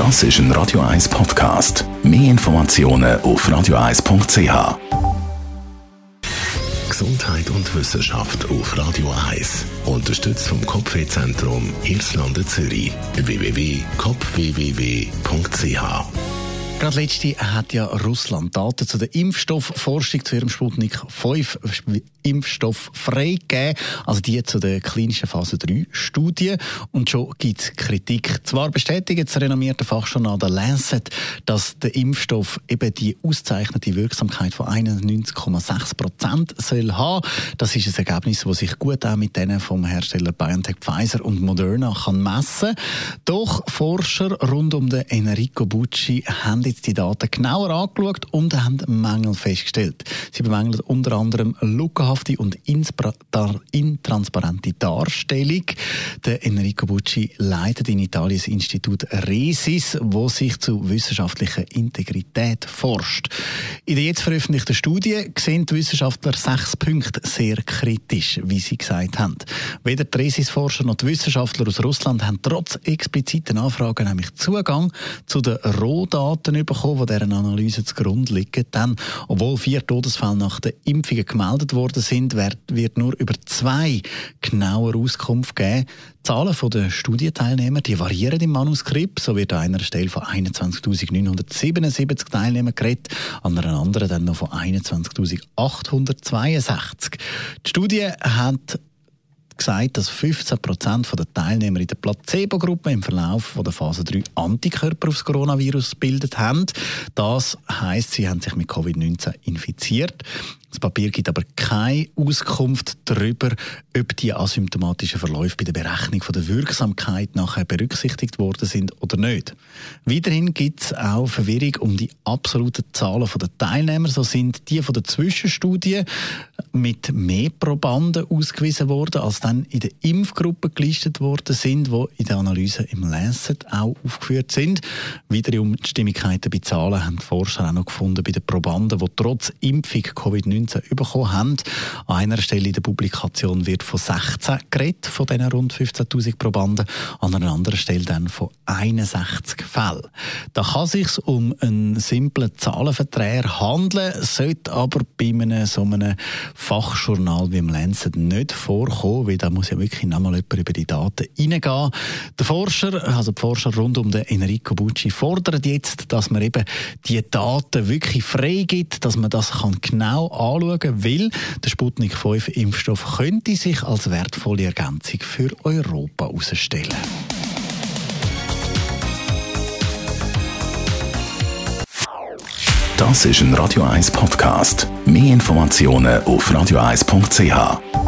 Das ist ein Radio 1 Podcast. Mehr Informationen auf radio1.ch. Gesundheit und Wissenschaft auf Radio 1. Unterstützt vom Kopfwehzentrum Irlande Zürich. www.kopfwww.ch Gerade letzte hat ja Russland Daten zu der Impfstoffforschung zu ihrem Sputnik 5 Impfstoff freigegeben, also die zu der klinischen Phase 3 Studie. Und schon gibt es Kritik. Zwar bestätigt das renommierte Fachjournal der Lancet, dass der Impfstoff eben die auszeichnete Wirksamkeit von 91,6 Prozent soll haben. Das ist ein Ergebnis, das sich gut auch mit denen vom Hersteller BioNTech, Pfizer und Moderna kann messen. Doch Forscher rund um den Enrico Bucci haben jetzt die Daten genauer angeschaut und haben Mängel festgestellt. Sie bemängeln unter anderem lückenhafte und intransparente Darstellung. Der Enrico Bucci leitet in Italien das Institut RESIS, wo sich zu wissenschaftlicher Integrität forscht. In der jetzt veröffentlichten Studie sehen die Wissenschaftler sechs Punkte sehr kritisch, wie sie gesagt haben. Weder die RESIS-Forscher noch die Wissenschaftler aus Russland haben trotz expliziten Anfragen nämlich Zugang zu den Rohdaten bekommen, die dieser Analyse zugrunde liegen. Dann, obwohl vier Todesfälle nach der Impfung gemeldet worden sind, wird nur über zwei genauer Auskunft geben. Die Zahlen der Studienteilnehmer die variieren im Manuskript. So wird an einer Stelle von 21.977 Teilnehmern geredet, an einer anderen dann noch von 21.862. Die Studie hat gesagt, dass 15 Prozent der Teilnehmer in der Placebo-Gruppe im Verlauf der Phase 3 Antikörper aufs Coronavirus gebildet haben. Das heißt, sie haben sich mit Covid-19 infiziert. Das Papier gibt aber keine Auskunft darüber, ob die asymptomatischen Verläufe bei der Berechnung von der Wirksamkeit nachher berücksichtigt worden sind oder nicht. Weiterhin gibt es auch Verwirrung um die absoluten Zahlen der Teilnehmer. So sind die von der Zwischenstudie mit mehr Probanden ausgewiesen worden, als dann in der Impfgruppe gelistet worden sind, wo in der Analyse im Lancet auch aufgeführt sind. Wiederum die Stimmigkeiten bei Zahlen haben die Forscher auch noch gefunden bei den Probanden, die trotz Impfung Covid-19 2019 bekommen haben. An einer Stelle in der Publikation wird von 16 geredet, von diesen rund 15.000 Probanden, an einer anderen Stelle dann von 61 Fällen. Da kann es sich um einen simplen Zahlenverträger handeln, sollte aber bei einem so einem Fachjournal wie im Lancet nicht vorkommen, weil da muss ja wirklich nochmal jemand über die Daten reingehen. Der Forscher, also die Forscher rund um den Enrico Bucci fordern jetzt, dass man eben die Daten wirklich frei gibt, dass man das kann genau anschauen will. Der Sputnik 5 Impfstoff könnte sich als wertvolle Ergänzung für Europa herausstellen. Das ist ein Radio 1 Podcast. Mehr Informationen auf radio1.ch.